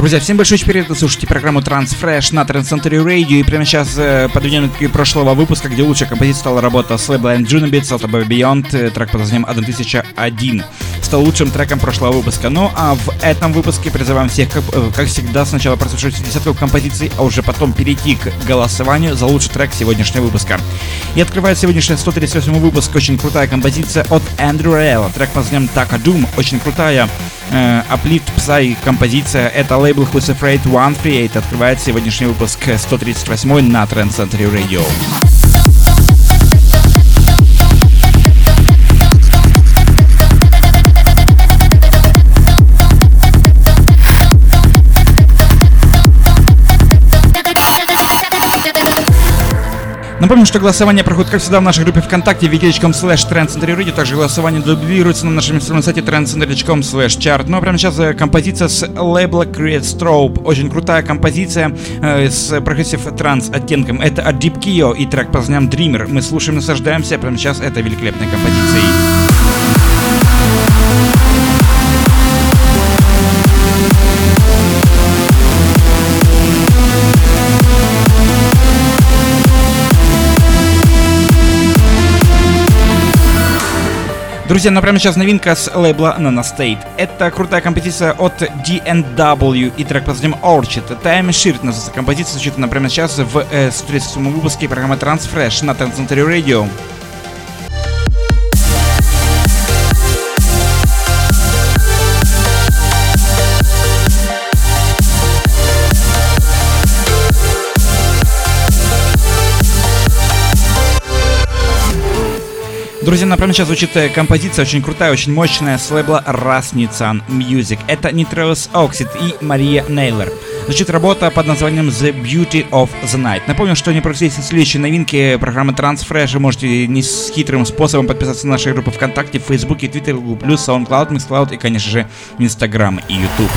Друзья, всем большой привет, вы слушаете программу Transfresh на Trend Center Radio. И прямо сейчас э, подведем к прошлого выпуска, где лучшая композиция стала работа с лейблом Junibits от Above Beyond, э, трек под названием 1001 стал лучшим треком прошлого выпуска. Ну а в этом выпуске призываем всех, как, э, как всегда, сначала прослушать десятку композиций, а уже потом перейти к голосованию за лучший трек сегодняшнего выпуска. И открывает сегодняшний 138 выпуск очень крутая композиция от Эндрю Рейла, трек под названием Taka Doom, очень крутая Uplift Psy композиция. Это лейбл Who's Afraid One Create открывает сегодняшний выпуск 138 на Trend Center Radio. Напомню, что голосование проходит, как всегда, в нашей группе ВКонтакте wiki.com slash trendcenter.radio. Также голосование дублируется на нашем сайте trendcenter.com slash chart. Ну а прямо сейчас э, композиция с лейбла Create Strobe. Очень крутая композиция э, с прогрессив транс оттенком. Это от Deep Kio и трек по названием Dreamer. Мы слушаем, наслаждаемся. Прямо сейчас это великолепная композиция. Друзья, ну прямо сейчас новинка с лейбла Nana State. Это крутая композиция от DNW и трек под названием Orchid. Time Shirt называется композиция, звучит она прямо сейчас в э, 137 выпуске программы Transfresh на Transcentury Radio. Друзья, например, сейчас звучит э, композиция очень крутая, очень мощная с лейбла Rasnitsan Music. Это Nitrous Oxide и Мария Нейлер. Звучит работа под названием The Beauty of the Night. Напомню, что не пропустите следующие новинки программы Transfresh. Вы можете не с хитрым способом подписаться на наши группы ВКонтакте, в Фейсбуке, Твиттере, Google+, SoundCloud, MixCloud и, конечно же, Инстаграм и YouTube.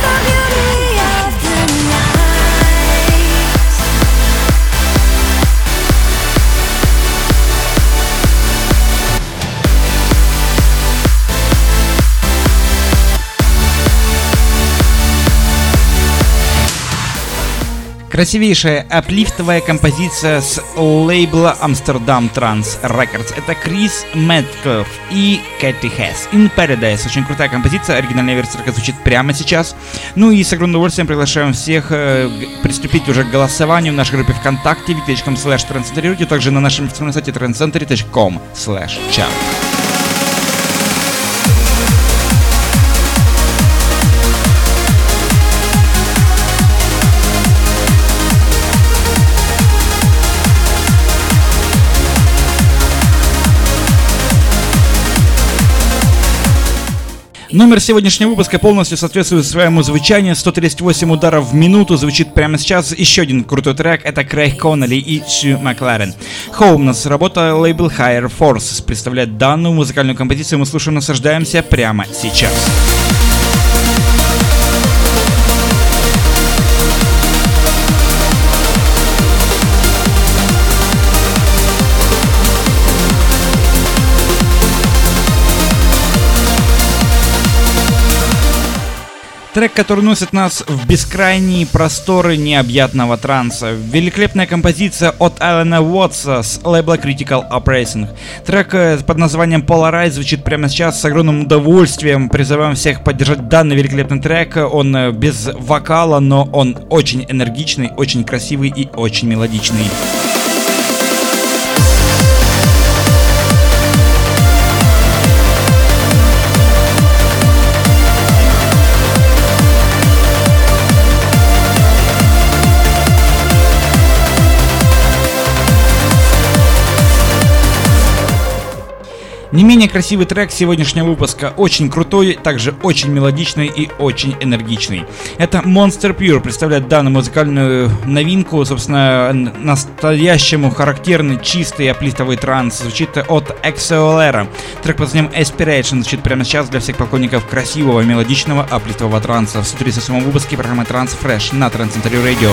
Красивейшая аплифтовая композиция с лейбла Amsterdam Trans Records. Это Крис Мэтков и Кэти Хэс. In Paradise. Очень крутая композиция. Оригинальная версия звучит прямо сейчас. Ну и с огромным удовольствием приглашаем всех э, приступить уже к голосованию в нашей группе ВКонтакте wiki.com slash также на нашем официальном сайте trendcenter.com slash chart. Номер сегодняшнего выпуска полностью соответствует своему звучанию. 138 ударов в минуту звучит прямо сейчас. Еще один крутой трек — это Крейг Коннелли и Сью Макларен. Хоум нас работа лейбл Higher Force представляет данную музыкальную композицию. Мы слушаем, наслаждаемся прямо сейчас. Трек, который носит нас в бескрайние просторы необъятного транса. Великолепная композиция от Алана Уотса с лейбла Critical Operating. Трек э, под названием Polarize звучит прямо сейчас с огромным удовольствием. Призываем всех поддержать данный великолепный трек. Он э, без вокала, но он очень энергичный, очень красивый и очень мелодичный. Не менее красивый трек сегодняшнего выпуска, очень крутой, также очень мелодичный и очень энергичный. Это Monster Pure представляет данную музыкальную новинку, собственно, настоящему характерный чистый аплитовый транс. Звучит от Exolera. Трек под названием Aspiration звучит прямо сейчас для всех поклонников красивого мелодичного аплитового транса в 137 выпуске программы Trans Fresh на Trans Radio.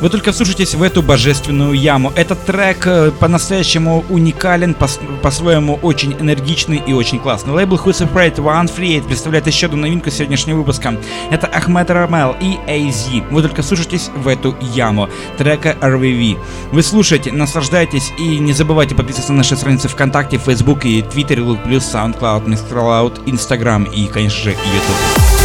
Вы только вслушайтесь в эту божественную яму. Этот трек э, по-настоящему уникален, по-своему очень энергичный и очень классный. Лейбл Who Separate One Free представляет еще одну новинку сегодняшнего выпуска. Это Ахмед Рамел и AZ. Вы только вслушайтесь в эту яму трека RVV. Вы слушаете, наслаждайтесь и не забывайте подписываться на наши страницы ВКонтакте, Facebook и Twitter, плюс SoundCloud, MixCloud, Instagram и, конечно же, YouTube.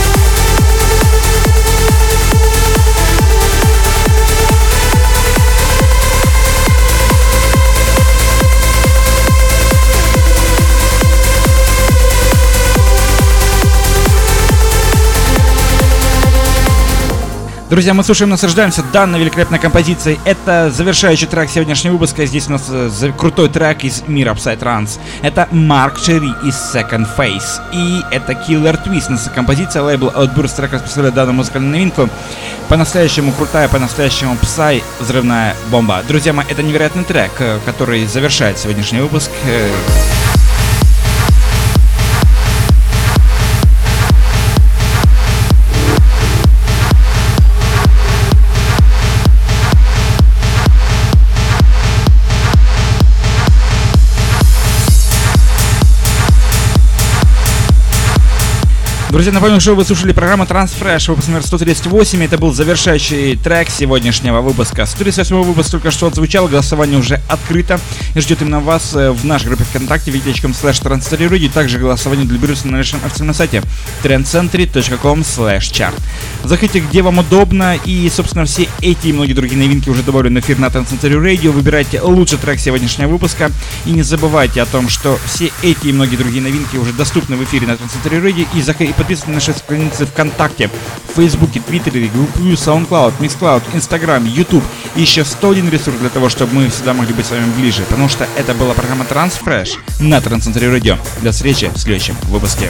Друзья, мы слушаем, наслаждаемся данной великолепной композицией. Это завершающий трек сегодняшнего выпуска. Здесь у нас э, крутой трек из мира Upside Trance. Это Марк Черри из Second Face. И это Killer Twist. Наша композиция лейбл Outburst трек представляет данную музыкальную новинку. По-настоящему крутая, по-настоящему псай, взрывная бомба. Друзья мои, это невероятный трек, э, который завершает сегодняшний выпуск. Друзья, напомню, что вы слушали программу Transfresh, выпуск номер 138. Это был завершающий трек сегодняшнего выпуска. 138 выпуск только что отзвучал, голосование уже открыто и ждет именно вас э, в нашей группе ВКонтакте vk.com slash и также голосование для берется на нашем официальном сайте trendcentry.com slash chart. Заходите, где вам удобно, и, собственно, все эти и многие другие новинки уже добавлены в эфир на Trendcentry Radio. Выбирайте лучший трек сегодняшнего выпуска и не забывайте о том, что все эти и многие другие новинки уже доступны в эфире на Trendcentry Radio и, заходите подписывайтесь на наши страницы ВКонтакте, в Фейсбуке, Твиттере, группу SoundCloud, MixCloud, Instagram, YouTube и еще 101 ресурс для того, чтобы мы всегда могли быть с вами ближе, потому что это была программа Transfresh на Трансцентре Радио. До встречи в следующем выпуске.